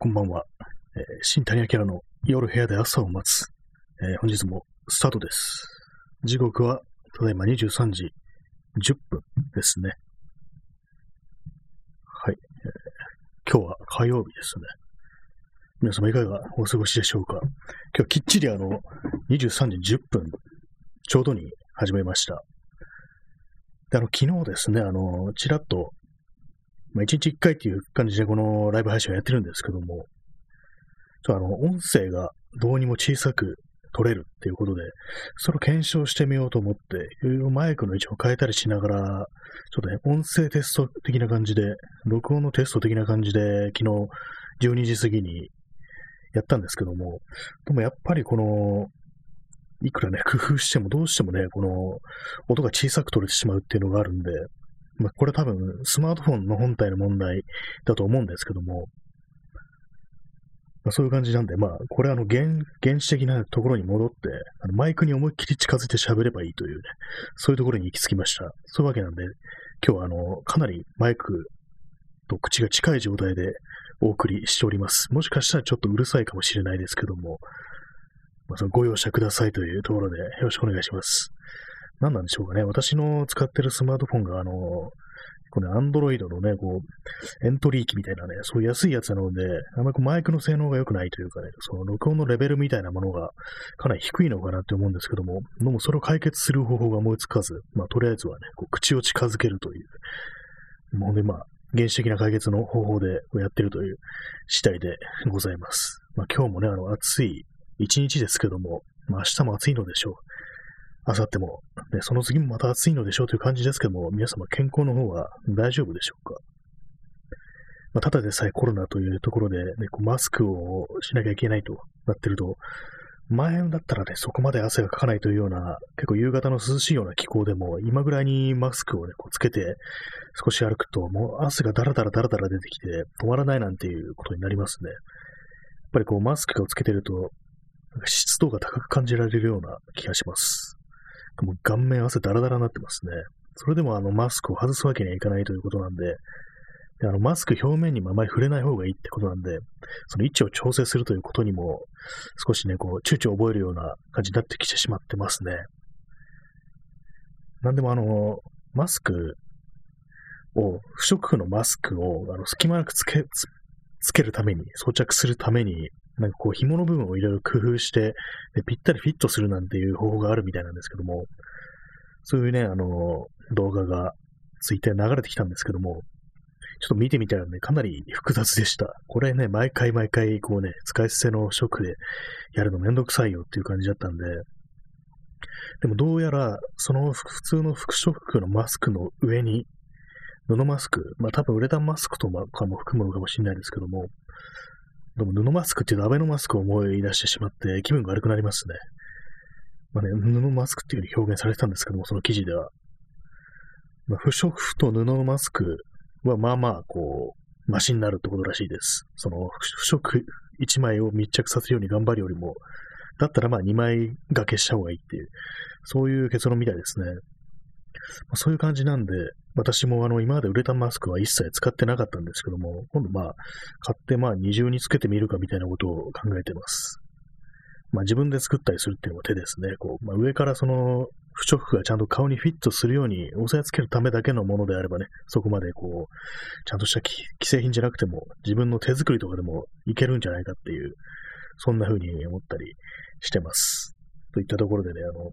こんばんは。えー、新谷明の夜部屋で朝を待つ。えー、本日もスタートです。時刻は、ただいま23時10分ですね。はい。えー、今日は火曜日ですね。皆様いかがお過ごしでしょうか今日きっちりあの、23時10分ちょうどに始めました。で、あの、昨日ですね、あの、ちらっとまあ、1日1回っていう感じでこのライブ配信をやってるんですけども、ちょっとあの、音声がどうにも小さく取れるっていうことで、それを検証してみようと思って、いろいろマイクの位置を変えたりしながら、ちょっとね、音声テスト的な感じで、録音のテスト的な感じで、昨日12時過ぎにやったんですけども、でもやっぱりこの、いくらね、工夫してもどうしてもね、この音が小さく取れてしまうっていうのがあるんで、まあ、これ多分スマートフォンの本体の問題だと思うんですけども、まあ、そういう感じなんで、まあ、これあの原、原始的なところに戻って、あのマイクに思いっきり近づいて喋ればいいというね、そういうところに行き着きました。そういうわけなんで、今日はあの、かなりマイクと口が近い状態でお送りしております。もしかしたらちょっとうるさいかもしれないですけども、まあ、そのご容赦くださいというところでよろしくお願いします。何なんでしょうかね。私の使ってるスマートフォンが、あの、このアンドロイドのね、こう、エントリー機みたいなね、そういう安いやつなので、あんまりマイクの性能が良くないというかね、その録音のレベルみたいなものがかなり低いのかなって思うんですけども、でもそれを解決する方法が思いつかず、まあ、とりあえずはね、こう口を近づけるという、もうね、まあ、原始的な解決の方法でやってるという次第でございます。まあ、今日もね、あの、暑い一日ですけども、まあ、明日も暑いのでしょう。あさっても、ね、その次もまた暑いのでしょうという感じですけども、皆様健康の方は大丈夫でしょうか？まあ、ただでさえコロナというところで、ね、こうマスクをしなきゃいけないとなってると、前だったらね、そこまで汗がかかないというような、結構夕方の涼しいような気候でも、今ぐらいにマスクをね、こうつけて少し歩くと、もう汗がダラダラダラダラ出てきて止まらないなんていうことになりますね。やっぱりこうマスクをつけてると、湿度が高く感じられるような気がします。もう顔面汗ダラダラになってますね。それでもあのマスクを外すわけにはいかないということなんで、であのマスク表面にもあまり触れない方がいいってことなんで、その位置を調整するということにも少しね、こう、躊躇を覚えるような感じになってきてしまってますね。なんでもあの、マスクを、不織布のマスクをあの隙間なくつけ、つけるために、装着するために、なんかこう紐の部分をいろいろ工夫して、でぴったりフィットするなんていう方法があるみたいなんですけども、そういうね、あの、動画がツイッターに流れてきたんですけども、ちょっと見てみたらね、かなり複雑でした。これね、毎回毎回、こうね、使い捨てのショックでやるのめんどくさいよっていう感じだったんで、でもどうやら、その普通の副食服のマスクの上に、布マスク、まあ多分ウレタンマスクとかも含むのかもしれないですけども、でも布マスクっていうとアベノマスクを思い出してしまって気分が悪くなりますね。まあね、布マスクっていう風に表現されてたんですけども、その記事では。まあ、不織布と布のマスクはまあまあ、こう、マシになるってことらしいです。その不織布1枚を密着させるように頑張るよりも、だったらまあ2枚掛けした方がいいっていう、そういう結論みたいですね。まあ、そういう感じなんで、私もあの今までウレタンマスクは一切使ってなかったんですけども、今度まあ買ってまあ二重につけてみるかみたいなことを考えてます。まあ自分で作ったりするっていうのも手ですね。こうまあ、上からその不織布がちゃんと顔にフィットするように押さえつけるためだけのものであればね、そこまでこう、ちゃんとした既製品じゃなくても自分の手作りとかでもいけるんじゃないかっていう、そんな風に思ったりしてます。といったところでね、あの、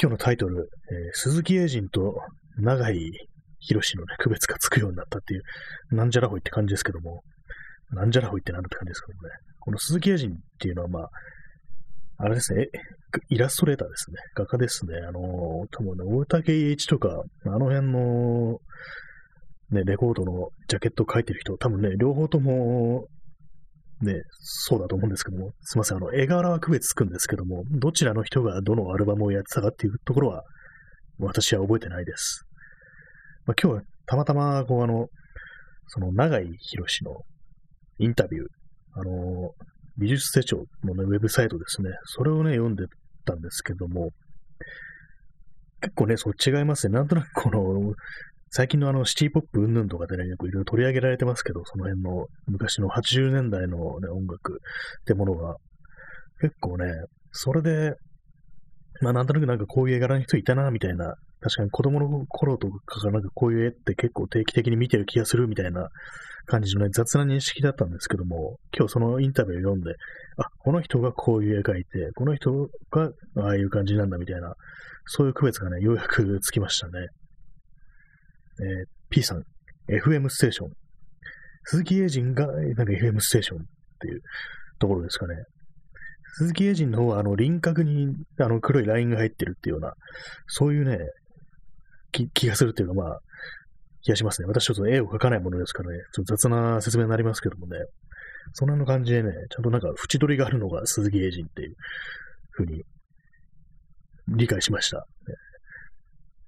今日のタイトル、えー、鈴木英人と長井博のね、区別がつくようになったっていう、なんじゃらほいって感じですけども、なんじゃらほいってなんだって感じですけどもね、この鈴木英人っていうのはまあ、あれですね、イラストレーターですね、画家ですね、あのー、多分ね、大竹栄一とか、あの辺の、ね、レコードのジャケットを描いてる人、多分ね、両方とも、ね、そうだと思うんですけども、すいません、あの、絵柄は区別つくんですけども、どちらの人がどのアルバムをやってたかっていうところは、私は覚えてないです。まあ、今日はたまたま、こう、あの、その、長井博のインタビュー、あの、美術手帳のね、ウェブサイトですね、それをね、読んでたんですけども、結構ね、そう違いますね。なんとなくこの、最近のあのシティポップ云々とかでね、よくいろいろ取り上げられてますけど、その辺の昔の80年代の、ね、音楽ってものが、結構ね、それで、まあなんとなくなんかこういう絵柄の人いたな、みたいな、確かに子供の頃とかがなんかこういう絵って結構定期的に見てる気がするみたいな感じのね、雑な認識だったんですけども、今日そのインタビューを読んで、あ、この人がこういう絵描いて、この人がああいう感じなんだみたいな、そういう区別がね、ようやくつきましたね。えー、P さん、FM ステーション。鈴木英人が、なんか FM ステーションっていうところですかね。鈴木英人の方は、あの、輪郭に、あの、黒いラインが入ってるっていうような、そういうね、気気がするっていうか、まあ、気がしますね。私ちょっと絵を描かないものですからね、ちょっと雑な説明になりますけどもね、そんなの感じでね、ちゃんとなんか縁取りがあるのが鈴木英人っていうふうに理解しました。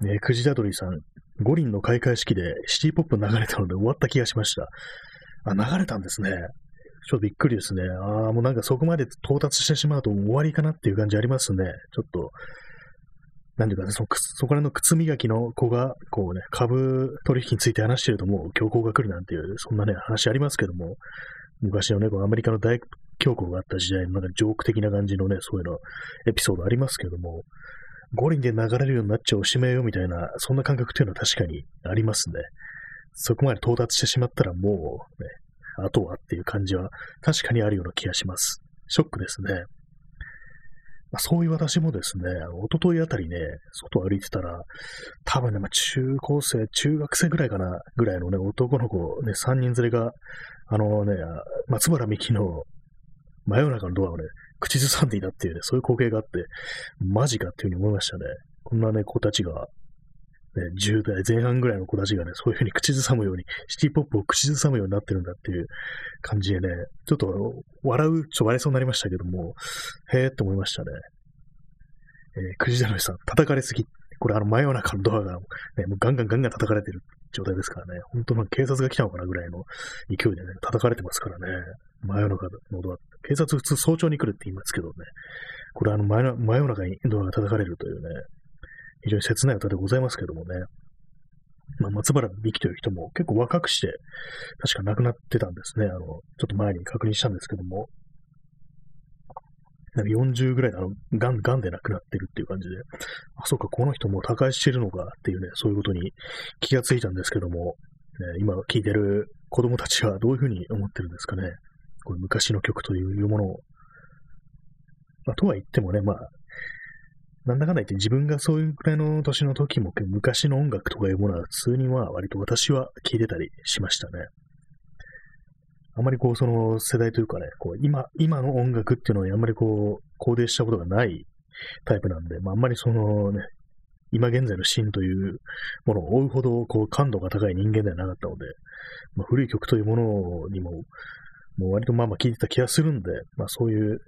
ね、くじだどりさん、五輪の開会式でシティポップ流れたので終わった気がしました。あ、流れたんですね。ちょっとびっくりですね。ああ、もうなんかそこまで到達してしまうと終わりかなっていう感じありますね。ちょっと、なんていうかね、そそこら辺の靴磨きの子が、こうね、株取引について話してるともう強行が来るなんていう、そんなね、話ありますけども、昔のね、このアメリカの大恐慌があった時代のなんかジョーク的な感じのね、そういうの、エピソードありますけども、五輪で流れるようになっちゃおしめよみたいな、そんな感覚っていうのは確かにありますね。そこまで到達してしまったらもう、ね、あとはっていう感じは確かにあるような気がします。ショックですね。まあ、そういう私もですね、おとといあたりね、外歩いてたら、多分ね、まあ、中高生、中学生ぐらいかな、ぐらいのね、男の子、ね、3人連れが、あのね、松原美樹の真夜中のドアをね、口ずさんでいたっていうね、そういう光景があって、マジかっていうふうに思いましたね。こんなね、子たちが、ね、10代前半ぐらいの子たちがね、そういうふうに口ずさむように、シティポップを口ずさむようになってるんだっていう感じでね、ちょっと笑う、ちょっと笑いそうになりましたけども、へえって思いましたね。えー、くじだのさん、叩かれすぎ。これあの真夜中のドアが、ね、もうガンガンガンガン叩かれてる状態ですからね、本当の警察が来たのかなぐらいの勢いでね、叩かれてますからね、真夜中のドア。警察普通早朝に来るって言いますけどね、これあの真夜中にドアが叩かれるというね、非常に切ない歌でございますけどもね、まあ、松原美樹という人も結構若くして、確か亡くなってたんですね。あの、ちょっと前に確認したんですけども、なんか40ぐらいのガン、ガンで亡くなってるっていう感じで、あ、そうか、この人も他界してるのかっていうね、そういうことに気がついたんですけども、ね、今聞いてる子供たちはどういうふうに思ってるんですかね。これ昔の曲というものを。まあ、とは言ってもね、まあ、なんだかんだ言って自分がそういうくらいの年の時も昔の音楽とかいうものは普通には割と私は聴いてたりしましたね。あまりこう、その世代というかね、こう今、今の音楽っていうのはあんまりこう、肯定したことがないタイプなんで、まあ、あんまりそのね、今現在のシーンというものを追うほど、こう、感度が高い人間ではなかったので、まあ、古い曲というものにも、もう割とまあまあ聴いてた気がするんで、まあそういう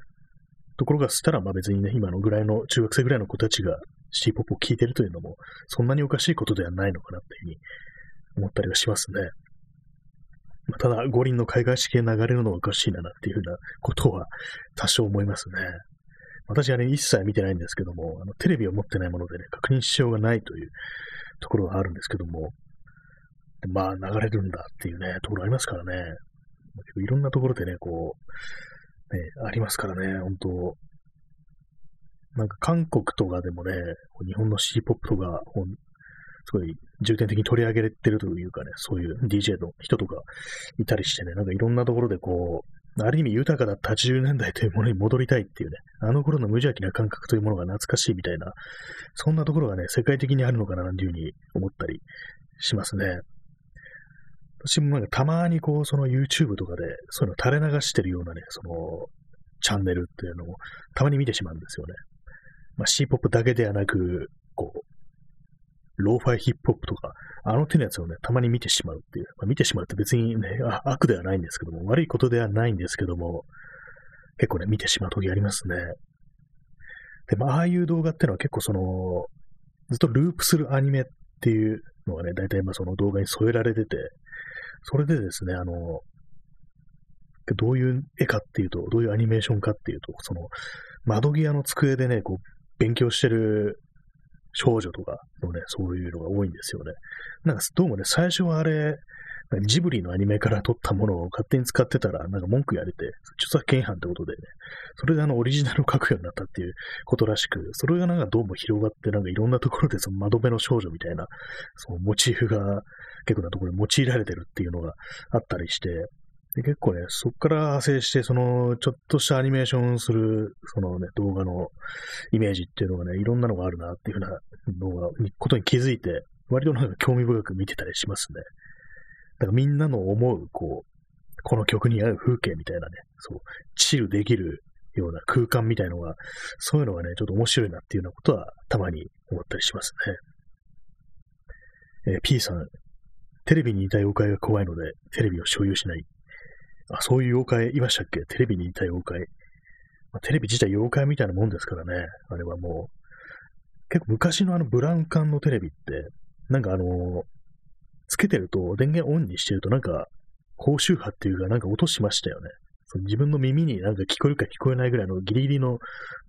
ところがしたら、まあ別にね、今のぐらいの、中学生ぐらいの子たちがシティポップを聴いてるというのも、そんなにおかしいことではないのかなっていうふうに思ったりはしますね。まあ、ただ、五輪の海外式で流れるのはおかしいなっていうふうなことは多少思いますね。私はね、一切見てないんですけども、あのテレビを持ってないものでね、確認しようがないというところがあるんですけども、まあ、流れるんだっていうね、ところありますからね。いろんなところでね、こう、ね、ありますからね、本当なんか韓国とかでもね、日本の C ポップとか、すごい重点的に取り上げれてるというかね、そういう DJ の人とかいたりしてね、なんかいろんなところでこう、ある意味豊かだった80年代というものに戻りたいっていうね、あの頃の無邪気な感覚というものが懐かしいみたいな、そんなところがね、世界的にあるのかななんていうふうに思ったりしますね。私もなんかたまにこう、その YouTube とかで、そういうの垂れ流してるようなね、その、チャンネルっていうのをたまに見てしまうんですよね。まあ、C-POP だけではなく、こう、ローファイヒップホップとか、あの手のやつをね、たまに見てしまうっていう。まあ、見てしまうって別にね、悪ではないんですけども、悪いことではないんですけども、結構ね、見てしまう時ありますね。で、まあ、ああいう動画ってのは結構その、ずっとループするアニメっていうのがね、大体まあその動画に添えられてて、それでですね、あの、どういう絵かっていうと、どういうアニメーションかっていうと、その、窓際の机でね、こう、勉強してる少女とかのね、そういうのが多いんですよね。なんかどうもね、最初はあれ、ジブリのアニメから撮ったものを勝手に使ってたら、なんか文句やれて、著作権違反ってことでね、それであのオリジナルを書くようになったっていうことらしく、それがなんかどうも広がって、なんかいろんなところでその窓辺の少女みたいな、そのモチーフが結構なところに用いられてるっていうのがあったりして、で結構ね、そこから派生して、その、ちょっとしたアニメーションする、そのね、動画のイメージっていうのがね、いろんなのがあるなっていうふうなのが、ことに気づいて、割となんか興味深く見てたりしますね。だかみんなの思う、こう、この曲に合う風景みたいなね、そう、チルできるような空間みたいのが、そういうのがね、ちょっと面白いなっていうようなことはたまに思ったりしますね。えー、P さん、テレビに似た妖怪が怖いので、テレビを所有しない。あ、そういう妖怪いましたっけ？テレビに似た妖怪。まあ、テレビ自体妖怪みたいなもんですからね。あれはもう。結構昔のあのブラウン管のテレビって、なんかあのー、つけてると、電源オンにしてるとなんか、高周波っていうかなんか音しましたよね。その自分の耳になんか聞こえるか聞こえないぐらいのギリギリの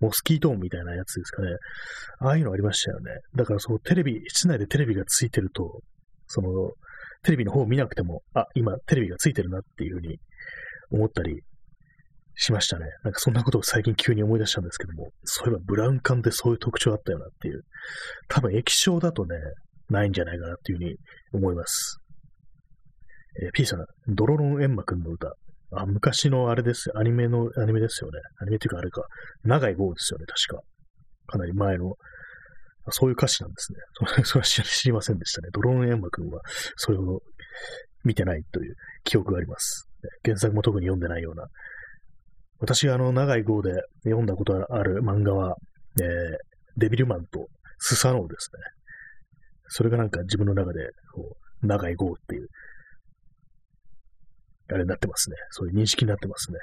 モスキートーンみたいなやつですかね。ああいうのありましたよね。だからそのテレビ、室内でテレビがついてると、そのテレビの方を見なくても、あ、今テレビがついてるなっていうふうに思ったりしましたね。なんかそんなことを最近急に思い出したんですけども、そういえばブラウン管ってそういう特徴あったよなっていう。多分液晶だとね、ないんじゃないかなっていうふうに思います。えー、P さん、ドロロンエンマくんの歌。あ、昔のあれです。アニメの、アニメですよね。アニメっていうかあれか。長い号ですよね、確か。かなり前の。そういう歌詞なんですね。それは知りませんでしたね。ドローンエンマ君は、それを見てないという記憶があります。原作も特に読んでないような。私があの、長い号で読んだことがある漫画は、えー、デビルマンとスサノオですね。それがなんか自分の中で、こう、長い号っていう、あれになってますね。そういう認識になってますね。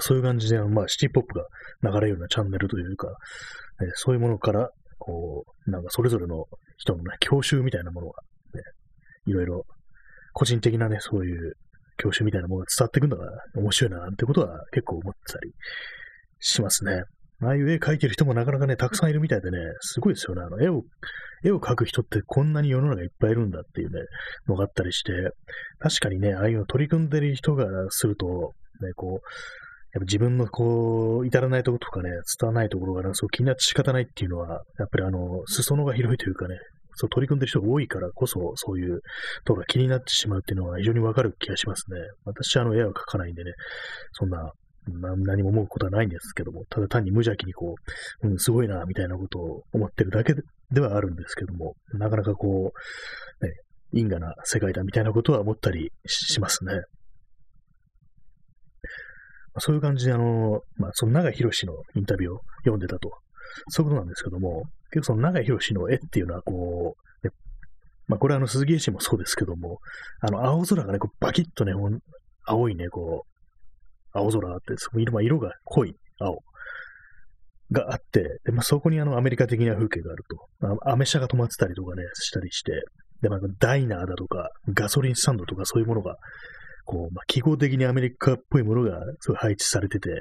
そういう感じで、まあ、シティポップが流れるようなチャンネルというか、え、そういうものから、こう、なんかそれぞれの人のね、教習みたいなものが、ね、いろいろ、個人的なね、そういう教習みたいなものが伝わってくるのが面白いな、なんてことは結構思ってたりしますね。ああいう絵描いてる人もなかなかね、たくさんいるみたいでね、すごいですよね。あの、絵を、絵を描く人ってこんなに世の中いっぱいいるんだっていうね、のがあったりして、確かにね、ああいうの取り組んでる人がすると、ね、こう、やっぱ自分のこう、至らないところとかね、伝わないところが、ね、そう気になって仕方ないっていうのは、やっぱりあの、裾野が広いというかね、そう取り組んでる人が多いからこそ、そういうところが気になってしまうっていうのは非常にわかる気がしますね。私はあの、絵は描かないんでね、そんな、何も思うことはないんですけども、ただ単に無邪気にこう、うん、すごいな、みたいなことを思ってるだけではあるんですけども、なかなかこう、ね、因果な世界だみたいなことは思ったりしますね。そういう感じで、あの、まあ、その長井博のインタビューを読んでたと。そういうことなんですけども、結構その長井博の絵っていうのは、こう、ね、まあ、これはあの、鈴木絵師もそうですけども、あの、青空がね、こうバキッとね、青いね、こう、青空あって、その色,、まあ、色が濃い青があって、でまあ、そこにあの、アメリカ的な風景があると。まあ、アメ車が止まってたりとかね、したりして、で、まあ、ダイナーだとか、ガソリンスタンドとかそういうものがこう、まあ、記号的にアメリカっぽいものがすごい配置されてて、っ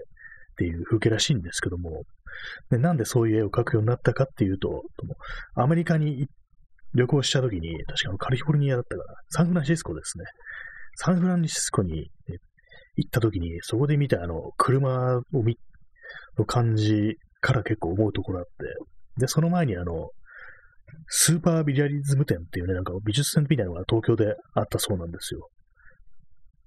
ていう風景らしいんですけども、でなんでそういう絵を描くようになったかっていうと、アメリカに旅行した時に、確かカリフォルニアだったかな、サンフランシスコですね。サンフランシスコにえ行った時に、そこで見たあの、車を見、の感じから結構思うところあって、で、その前にあの、スーパービリアリズム展っていうね、なんか美術展みたいなのが東京であったそうなんですよ。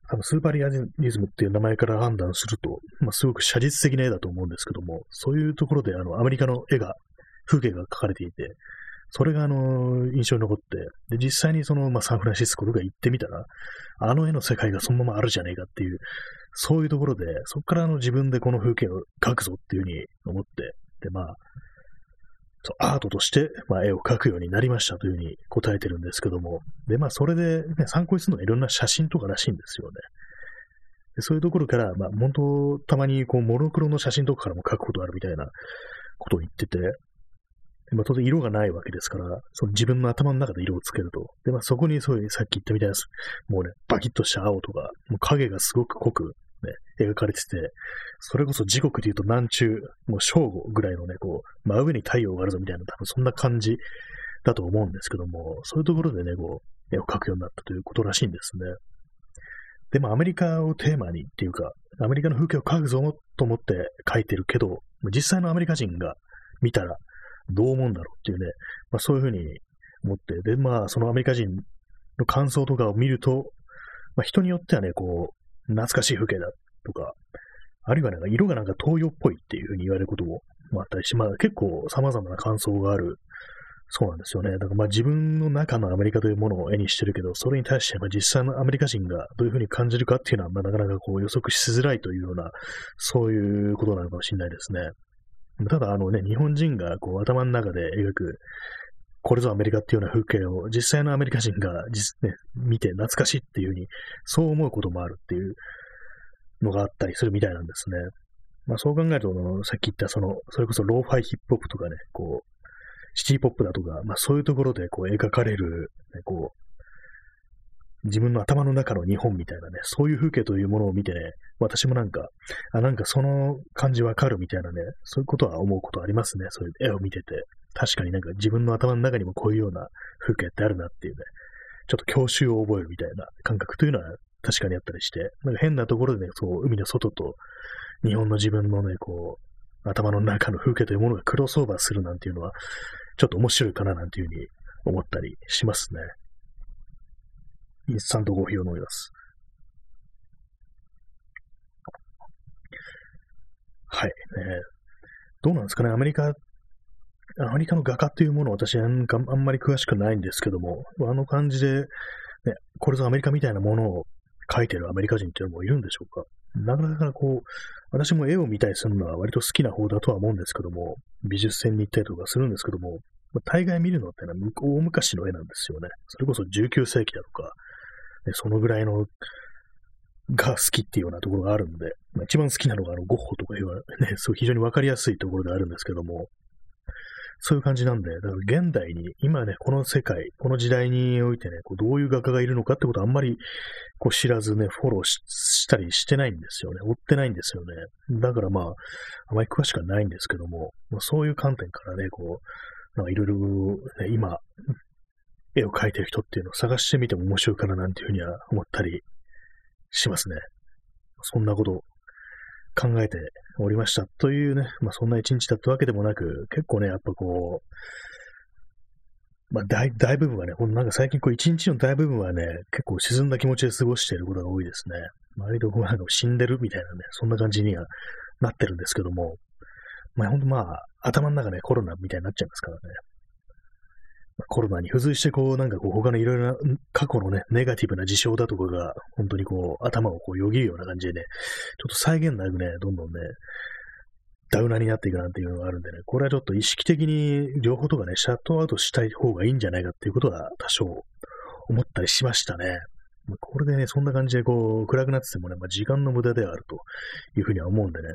あの、スーパーリアリズムっていう名前から判断すると、まあ、すごく写実的な絵だと思うんですけども、そういうところで、あの、アメリカの絵が、風景が描かれていて、それが、あの、印象に残って、で、実際にその、まあ、サンフランシスコとか行ってみたら、あの絵の世界がそのままあるじゃねえかっていう、そういうところで、そこからあの自分でこの風景を描くぞっていうふうに思って、で、まあ、そうアートとして、まあ、絵を描くようになりましたというふうに答えてるんですけども、で、まあ、それで、ね、参考にするのはいろんな写真とからしいんですよね。でそういうところから、まあ、本当、たまに、こう、モノクロの写真とかからも描くことあるみたいなことを言ってて、まあ、当然色がないわけですから、その自分の頭の中で色をつけると。で、まあ、そこにそういう、さっき言ったみたいな、もうね、バキッとした青とか、もう影がすごく濃く、ね、描かれてて、それこそ時刻で言うと南中、もう正午ぐらいのね、こう、真上に太陽があるぞみたいな、多分そんな感じだと思うんですけども、そういうところでね、こう、絵を描くようになったということらしいんですね。でもアメリカをテーマにっていうか、アメリカの風景を描くぞと思って描いてるけど、実際のアメリカ人が見たらどう思うんだろうっていうね、まあそういうふうに思って、で、まあそのアメリカ人の感想とかを見ると、まあ人によってはね、こう、懐かしい風景だとか、あるいはなんか色がなんか東洋っぽいっていうふうに言われることもあったりし、まあ結構様々な感想があるそうなんですよね。だからまあ自分の中のアメリカというものを絵にしてるけど、それに対してまあ実際のアメリカ人がどういうふうに感じるかっていうのは、まあ、なかなかこう予測しづらいというような、そういうことなのかもしれないですね。ただあのね、日本人がこう頭の中で描く、これぞアメリカっていうような風景を実際のアメリカ人が実、ね、見て懐かしいっていうふうに、そう思うこともあるっていうのがあったりするみたいなんですね。まあそう考えると、さっき言ったその、それこそローファイヒップホップとかね、こう、シティポップだとか、まあそういうところでこう描かれる、ね、こう、自分の頭の中の日本みたいなね、そういう風景というものを見てね、私もなんか、あ、なんかその感じわかるみたいなね、そういうことは思うことありますね。そういう絵を見てて。確かになんか自分の頭の中にもこういうような風景ってあるなっていうね、ちょっと郷愁を覚えるみたいな感覚というのは確かにあったりして、なんか変なところでね、そう、海の外と日本の自分のね、こう、頭の中の風景というものがクロスオーバーするなんていうのは、ちょっと面白いかななんていうふうに思ったりしますね。インスタントコーヒーを飲みます。はい。ね、どうなんですかね、アメリカ、アメリカの画家っていうものを私なんあんまり詳しくないんですけども、あの感じで、ね、これぞアメリカみたいなものを描いてるアメリカ人っていうのもいるんでしょうか。なかなかこう、私も絵を見たりするのは割と好きな方だとは思うんですけども、美術展に行ったりとかするんですけども、大概見るのってのは大昔の絵なんですよね。それこそ19世紀だとか、そのぐらいのが好きっていうようなところがあるんで、まあ、一番好きなのがあのゴッホとかいうね、そう非常にわかりやすいところであるんですけども、そういう感じなんで、だから現代に、今ね、この世界、この時代においてね、こうどういう画家がいるのかってことはあんまりこう知らずね、フォローしたりしてないんですよね。追ってないんですよね。だからまあ、あまり詳しくはないんですけども、まあ、そういう観点からね、こう、なんかいろいろ、今、絵を描いてる人っていうのを探してみても面白いかななんていうふうには思ったりしますね。そんなことを考えておりましたというね、まあそんな一日だったわけでもなく、結構ね、やっぱこう、まあ大大部分はね、ほんなんか最近こう一日の大部分はね、結構沈んだ気持ちで過ごしていることが多いですね。割とこうなんか死んでるみたいなね、そんな感じにはなってるんですけども、まあほんとまあ、頭の中ね、コロナみたいになっちゃいますからね。コロナに付随して、こう、なんかこう、他のいろいろな過去のね、ネガティブな事象だとかが、本当にこう、頭をこう、よぎるような感じでね、ちょっと際限なくね、どんどんね、ダウナーになっていくなんていうのがあるんでね、これはちょっと意識的に情報とかね、シャットアウトしたい方がいいんじゃないかっていうことは多少思ったりしましたね。これでね、そんな感じでこう、暗くなっててもね、まあ、時間の無駄ではあるというふうには思うんでね、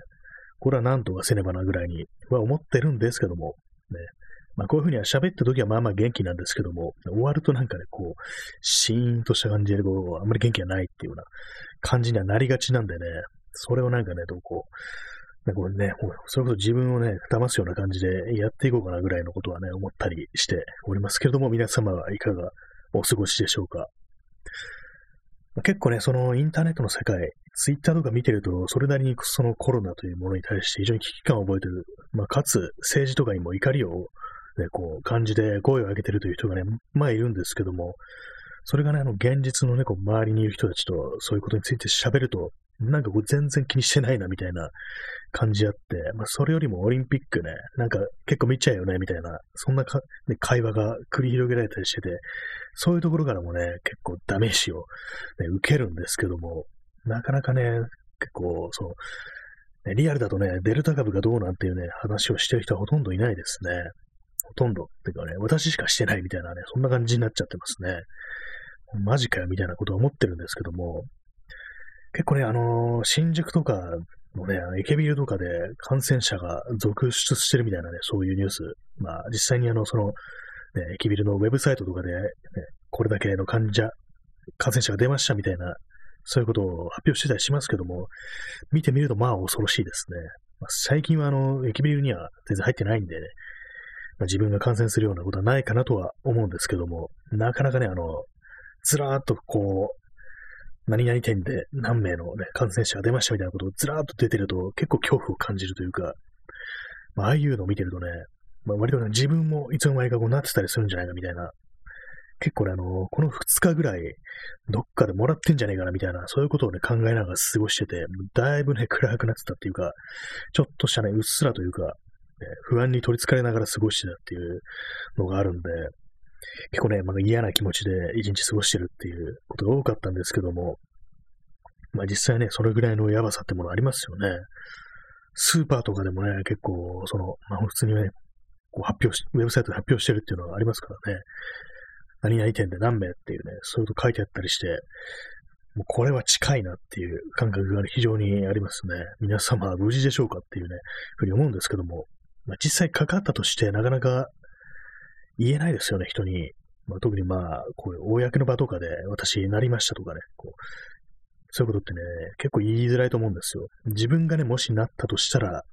これは何とかせねばなぐらいには思ってるんですけども、ね、まあこういうふうには喋った時はまあまあ元気なんですけども、終わるとなんかね、こう、シーンとした感じで、こう、あんまり元気がないっていうような感じにはなりがちなんでね、それをなんかね、どうこう、なんかね、それこそ自分をね、騙すような感じでやっていこうかなぐらいのことはね、思ったりしておりますけれども、皆様はいかがお過ごしでしょうか。結構ね、そのインターネットの世界、ツイッターとか見てると、それなりにそのコロナというものに対して非常に危機感を覚えてる。まあ、かつ、政治とかにも怒りをね、こう、感じで声を上げてるという人がね、まあいるんですけども、それがね、あの、現実のね、こう、周りにいる人たちと、そういうことについて喋ると、なんかこう、全然気にしてないな、みたいな感じあって、まあ、それよりもオリンピックね、なんか結構見ちゃうよね、みたいな、そんなか、ね、会話が繰り広げられたりしてて、そういうところからもね、結構ダメージを、ね、受けるんですけども、なかなかね、結構、そう、リアルだとね、デルタ株がどうなんていうね、話をしてる人はほとんどいないですね。ほとんど。てかね、私しかしてないみたいなね、そんな感じになっちゃってますね。マジかよみたいなことは思ってるんですけども、結構ね、あのー、新宿とかのね、駅ビルとかで感染者が続出してるみたいなね、そういうニュース。まあ、実際にあの、その、ね、駅ビルのウェブサイトとかで、ね、これだけの患者、感染者が出ましたみたいな、そういうことを発表してたりしますけども、見てみるとまあ恐ろしいですね。まあ、最近はあの、駅ビルには全然入ってないんでね、自分が感染するようなことはないかなとは思うんですけども、なかなかね、あの、ずらーっとこう、何々店で何名のね、感染者が出ましたみたいなことをずらーっと出てると結構恐怖を感じるというか、まあ、ああいうのを見てるとね、まあ、割と、ね、自分もいつの間にかこうなってたりするんじゃないかみたいな、結構ね、あの、この2日ぐらい、どっかでもらってんじゃねえかなみたいな、そういうことをね、考えながら過ごしてて、だいぶね、暗くなってたっていうか、ちょっとしたね、うっすらというか、不安に取り憑かれながら過ごしてたっていうのがあるんで、結構ね、まあ、嫌な気持ちで一日過ごしてるっていうことが多かったんですけども、まあ実際ね、それぐらいのやばさってものありますよね。スーパーとかでもね、結構、その、まあ普通にね、こう発表し、ウェブサイトで発表してるっていうのがありますからね。何々店で何名っていうね、そういうこと書いてあったりして、もうこれは近いなっていう感覚が、非常にありますね。皆様は無事でしょうかっていうね、ふうに思うんですけども、まあ、実際かかったとしてなかなか言えないですよね、人に。まあ、特にまあ、こういう公の場とかで私なりましたとかね、こうそういうことってね、結構言いづらいと思うんですよ。自分がね、もしなったとしたら、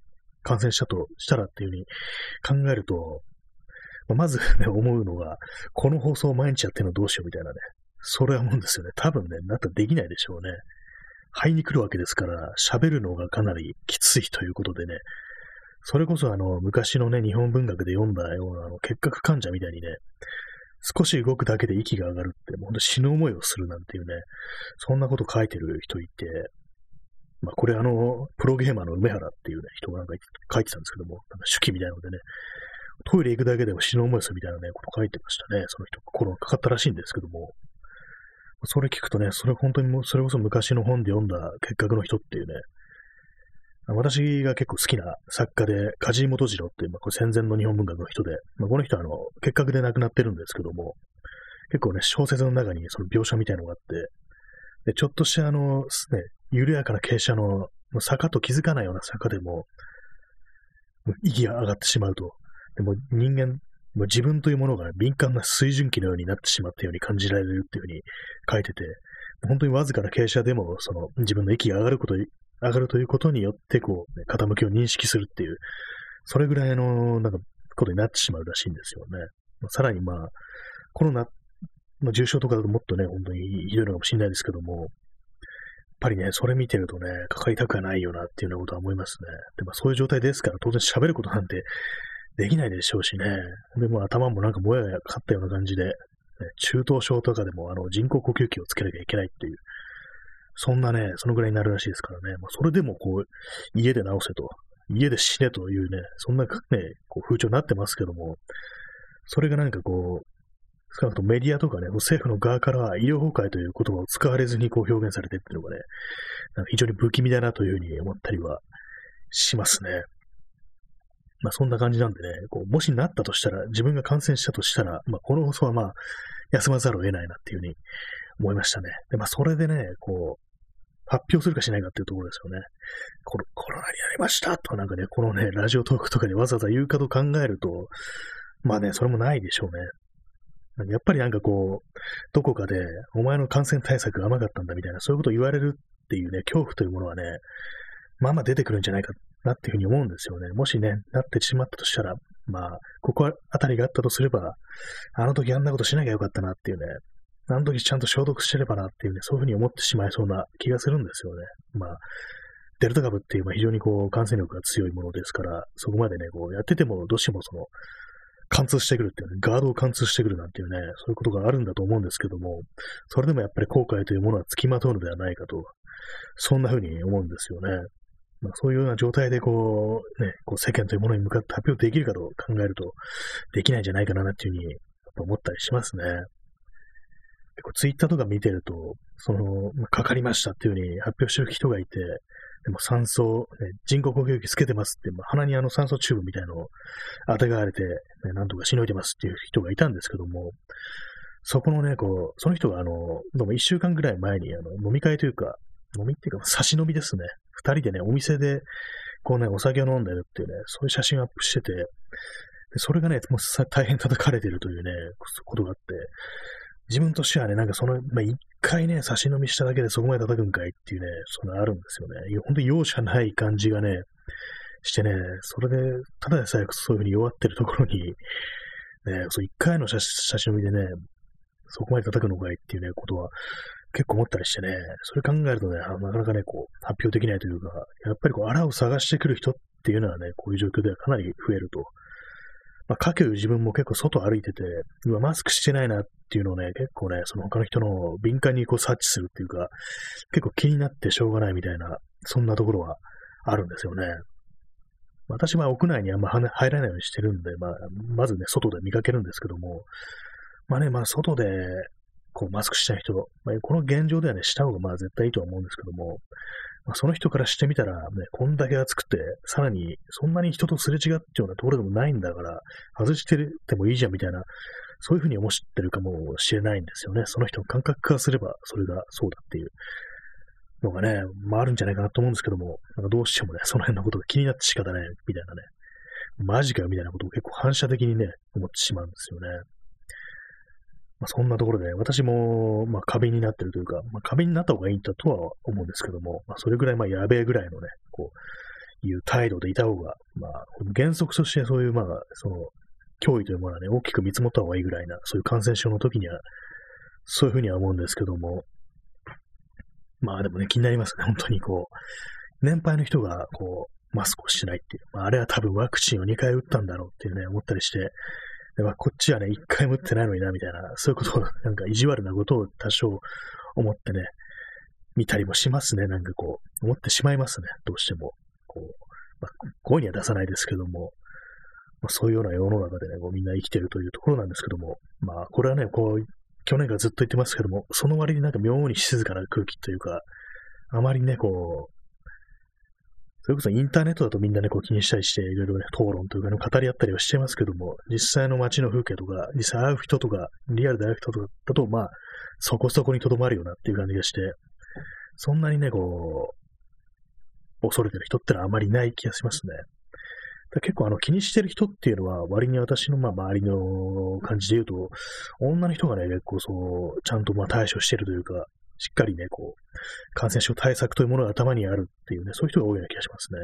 感染したとしたらっていうふうに考えると、まあ、まずね、思うのが、この放送を毎日やってるのどうしようみたいなね。それは思うんですよね。多分ね、なったらできないでしょうね。肺に来るわけですから、喋るのがかなりきついということでね、それこそあの、昔のね、日本文学で読んだようなあの結核患者みたいにね、少し動くだけで息が上がるって、もうほんと死ぬ思いをするなんていうね、そんなこと書いてる人いて、まあこれあの、プロゲーマーの梅原っていうね、人がなんか書いてたんですけども、なんか手記みたいなのでね、トイレ行くだけでも死ぬ思いするみたいなね、こと書いてましたね。その人、コロナかかったらしいんですけども。それ聞くとね、それ本当にもう、それこそ昔の本で読んだ結核の人っていうね、私が結構好きな作家で、梶井元次郎っていう、まあ、これ戦前の日本文学の人で、まあ、この人はあの、結核で亡くなってるんですけども、結構ね、小説の中にその描写みたいのがあって、で、ちょっとしたあの、ね、緩やかな傾斜の坂と気づかないような坂でも、息が上がってしまうと。でも人間、もう自分というものが敏感な水準器のようになってしまったように感じられるっていうふうに書いてて、本当にわずかな傾斜でも、その自分の息が上がること、上がるということによって、こう、ね、傾きを認識するっていう、それぐらいの、なんか、ことになってしまうらしいんですよね。さらにまあ、コロナの重症とかだともっとね、本当にひどいのかもしれないですけども、やっぱりね、それ見てるとね、かかりたくはないよなっていうようなことは思いますね。でもそういう状態ですから、当然喋ることなんてできないでしょうしね。でも頭もなんかもややかったような感じで、ね、中等症とかでもあの人工呼吸器をつけなきゃいけないっていう、そんなね、そのぐらいになるらしいですからね。まあ、それでもこう、家で治せと、家で死ねというね、そんなね、こう風潮になってますけども、それがなんかこう、少なくともメディアとかね、政府の側から医療崩壊という言葉を使われずにこう表現されてっていうのがね、なんか非常に不気味だなというふうに思ったりはしますね。まあそんな感じなんでね、こうもしなったとしたら、自分が感染したとしたら、まあこの放送はまあ休まざるを得ないなっていうふうに思いましたね。で、まあそれでね、こう、発表するかしないかっていうところですよね。コロコロナになりましたとかなんかね、このね、ラジオトークとかでわざわざ言うかと考えると、まあね、それもないでしょうね。やっぱりなんかこう、どこかで、お前の感染対策が甘かったんだみたいな、そういうことを言われるっていうね、恐怖というものはね、まあまあ出てくるんじゃないかなっていうふうに思うんですよね。もしね、なってしまったとしたら、まあ、ここあたりがあったとすれば、あの時あんなことしなきゃよかったなっていうね、あの時ちゃんと消毒してればなっていうね、そういうふうに思ってしまいそうな気がするんですよね。まあ、デルタ株っていう、まあ、非常にこう、感染力が強いものですから、そこまでね、こう、やってても、どうしてもその、貫通してくるっていうね、ガードを貫通してくるなんていうね、そういうことがあるんだと思うんですけども、それでもやっぱり後悔というものは付きまとうのではないかと、そんなふうに思うんですよね。まあ、そういうような状態でこう、ね、こう世間というものに向かって発表できるかと考えると、できないんじゃないかなっていうふうに思ったりしますね。構ツイッターとか見てると、その、かかりましたっていうふうに発表してる人がいて、でも酸素、ね、人工呼吸器つけてますって、鼻にあの酸素チューブみたいなのを当てがわれて、ね、なんとかしのいでますっていう人がいたんですけども、そこのね、こう、その人があの、どうも一週間ぐらい前にあの飲み会というか、飲みっていうか、差し飲みですね。二人でね、お店で、こうね、お酒を飲んでるっていうね、そういう写真をアップしてて、でそれがね、もう大変叩かれてるというね、ことがあって、自分としてはね、なんかその、まあ、一回ね、差し飲みしただけでそこまで叩くんかいっていうね、そのあるんですよね。本当に容赦ない感じがね、してね、それで、ただでさえそういうふうに弱ってるところに、ね、そう一回の写真飲みでね、そこまで叩くのかいっていうね、ことは結構思ったりしてね、それ考えるとね、なかなかね、こう、発表できないというか、やっぱりこう、あらを探してくる人っていうのはね、こういう状況ではかなり増えると。まあ、かける自分も結構外歩いてて、うわ、マスクしてないなっていうのをね、結構ね、その他の人の敏感にこう察知するっていうか、結構気になってしょうがないみたいな、そんなところはあるんですよね。私は屋内にあんま入らないようにしてるんで、まあ、まずね、外で見かけるんですけども、まあね、まあ、外で、こう、マスクした人、まあ、この現状ではね、した方がまあ絶対いいとは思うんですけども、まあ、その人からしてみたら、ね、こんだけ暑くて、さらに、そんなに人とすれ違ってようなところでもないんだから、外しててもいいじゃんみたいな、そういうふうに思ってるかもしれないんですよね。その人の感覚化すれば、それがそうだっていうのがね、まああるんじゃないかなと思うんですけども、なんかどうしてもね、その辺のことが気になって仕方ないみたいなね、マジかよみたいなことを結構反射的にね、思ってしまうんですよね。まあ、そんなところで、私も、まあ、過敏になってるというか、まあ、過敏になった方がいいんだとは思うんですけども、まあ、それぐらい、まあ、やべえぐらいのね、こう、いう態度でいた方が、まあ、原則としてそういう、まあ、その、脅威というものはね、大きく見積もった方がいいぐらいな、そういう感染症の時には、そういうふうには思うんですけども、まあでもね、気になりますね、本当にこう、年配の人が、こう、マスクをしないっていう。まあ、あれは多分ワクチンを2回打ったんだろうっていうね、思ったりして、でまあ、こっちはね、1回も打ってないのにな、みたいな、そういうことを、なんか意地悪なことを多少思ってね、見たりもしますね、なんかこう、思ってしまいますね、どうしても。こう、まあ、声には出さないですけども、まあ、そういうような世の中でね、こうみんな生きてるというところなんですけども、まあ、これはね、こう、去年からずっと言ってますけども、その割になんか妙に静かな空気というか、あまりね、こう、それこそインターネットだとみんなね、こう気にしたりして、いろいろね、討論というかね、語り合ったりはしてますけども、実際の街の風景とか、実際会う人とか、リアルで会う人とかだと、まあ、そこそこに留まるよなっていう感じがして、そんなにね、こう、恐れてる人ってのはあまりない気がしますね。結構あの気にしてる人っていうのは割に私のまあ周りの感じで言うと、女の人がね、結構そう、ちゃんとまあ対処してるというか、しっかりね、こう、感染症対策というものが頭にあるっていうね、そういう人が多いような気がしますね。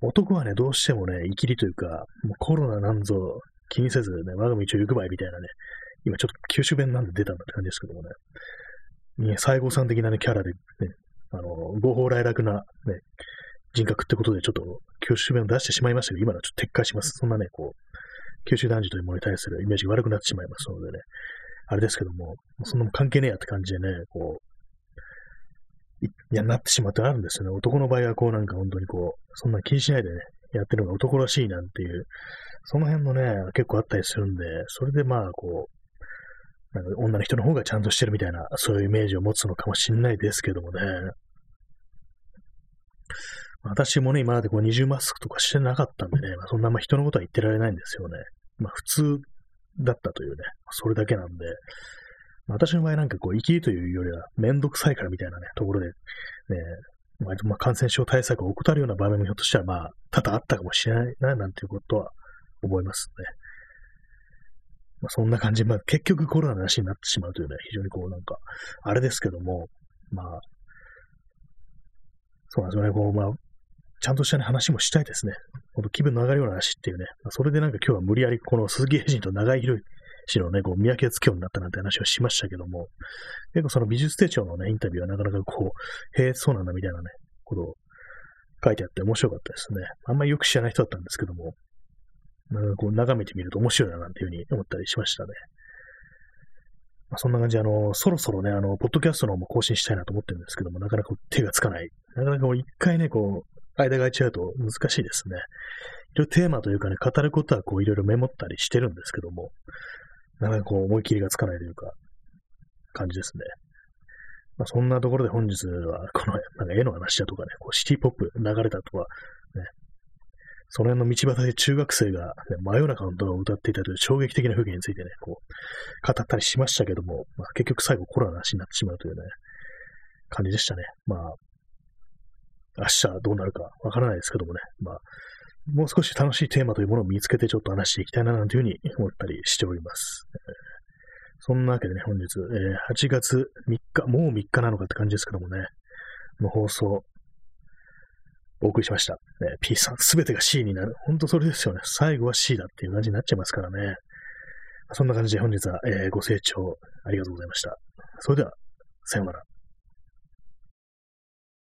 男はね、どうしてもね、生きりというか、もうコロナなんぞ気にせずね、我が道を行くばいみたいなね、今ちょっと九州弁なんで出たんだって感じですけどもね、ね西郷さん的なね、キャラでね、あの、合法来楽なね、人格ってことでちょっと九州弁を出してしまいましたけど、今のはちょっと撤回します。そんなね、こう、九州男児というものに対するイメージが悪くなってしまいますのでね、あれですけども、そんなも関係ねえやって感じでね、こう、いや、なってしまってあるんですよね。男の場合はこうなんか本当にこう、そんな気にしないでね、やってるのが男らしいなんていう、その辺のね、結構あったりするんで、それでまあこう、なんか女の人の方がちゃんとしてるみたいな、そういうイメージを持つのかもしれないですけどもね。私もね、今までこう二重マスクとかしてなかったんでね、まあ、そんなまあ人のことは言ってられないんですよね。まあ普通だったというね、それだけなんで、私の場合なんかこう、生きるというよりはめんどくさいからみたいなね、ところで、ね、まあ、感染症対策を怠るような場面もひょっとしたらまあ、多々あったかもしれないな、なんていうことは思いますね。まあ、そんな感じ、まあ結局コロナの話になってしまうというね、非常にこうなんか、あれですけども、まあ、そうなんですよね、こう、まあ、ちゃんとした、ね、話もしたいですね。ほんと気分の上がるような話っていうね。それでなんか今日は無理やりこの鈴木英人と長井博氏のね、こう見分けつけようになったなんて話をしましたけども、結構その美術手帳のね、インタビューはなかなかこう、へえ、そうなんだみたいなね、ことを書いてあって面白かったですね。あんまりよく知らない人だったんですけども、なんかこう眺めてみると面白いななんていうふうに思ったりしましたね。まあ、そんな感じで、あの、そろそろね、あの、ポッドキャストの方も更新したいなと思ってるんですけども、なかなか手がつかない。なかなかこう、一回ね、こう、間が空いちゃうと難しいですね。いろいろテーマというかね、語ることはこういろいろメモったりしてるんですけども、なかなかこう思い切りがつかないというか、感じですね。まあ、そんなところで本日は、このなんか絵の話だとかね、こうシティポップ流れたとか、ね、その辺の道端で中学生が、ね、真夜中の動画を歌っていたという衝撃的な風景についてね、こう、語ったりしましたけども、まあ、結局最後コロナの話になってしまうというね、感じでしたね。まあ、明日どうなるかわからないですけどもね、まあ、もう少し楽しいテーマというものを見つけてちょっと話していきたいななんていうふうに思ったりしております。そんなわけでね、本日、えー、8月3日、もう3日なのかって感じですけどもね、の放送、お送りしました。ね、P さん、すべてが C になる。ほんとそれですよね。最後は C だっていう感じになっちゃいますからね。そんな感じで本日は、えー、ご清聴ありがとうございました。それでは、さようなら。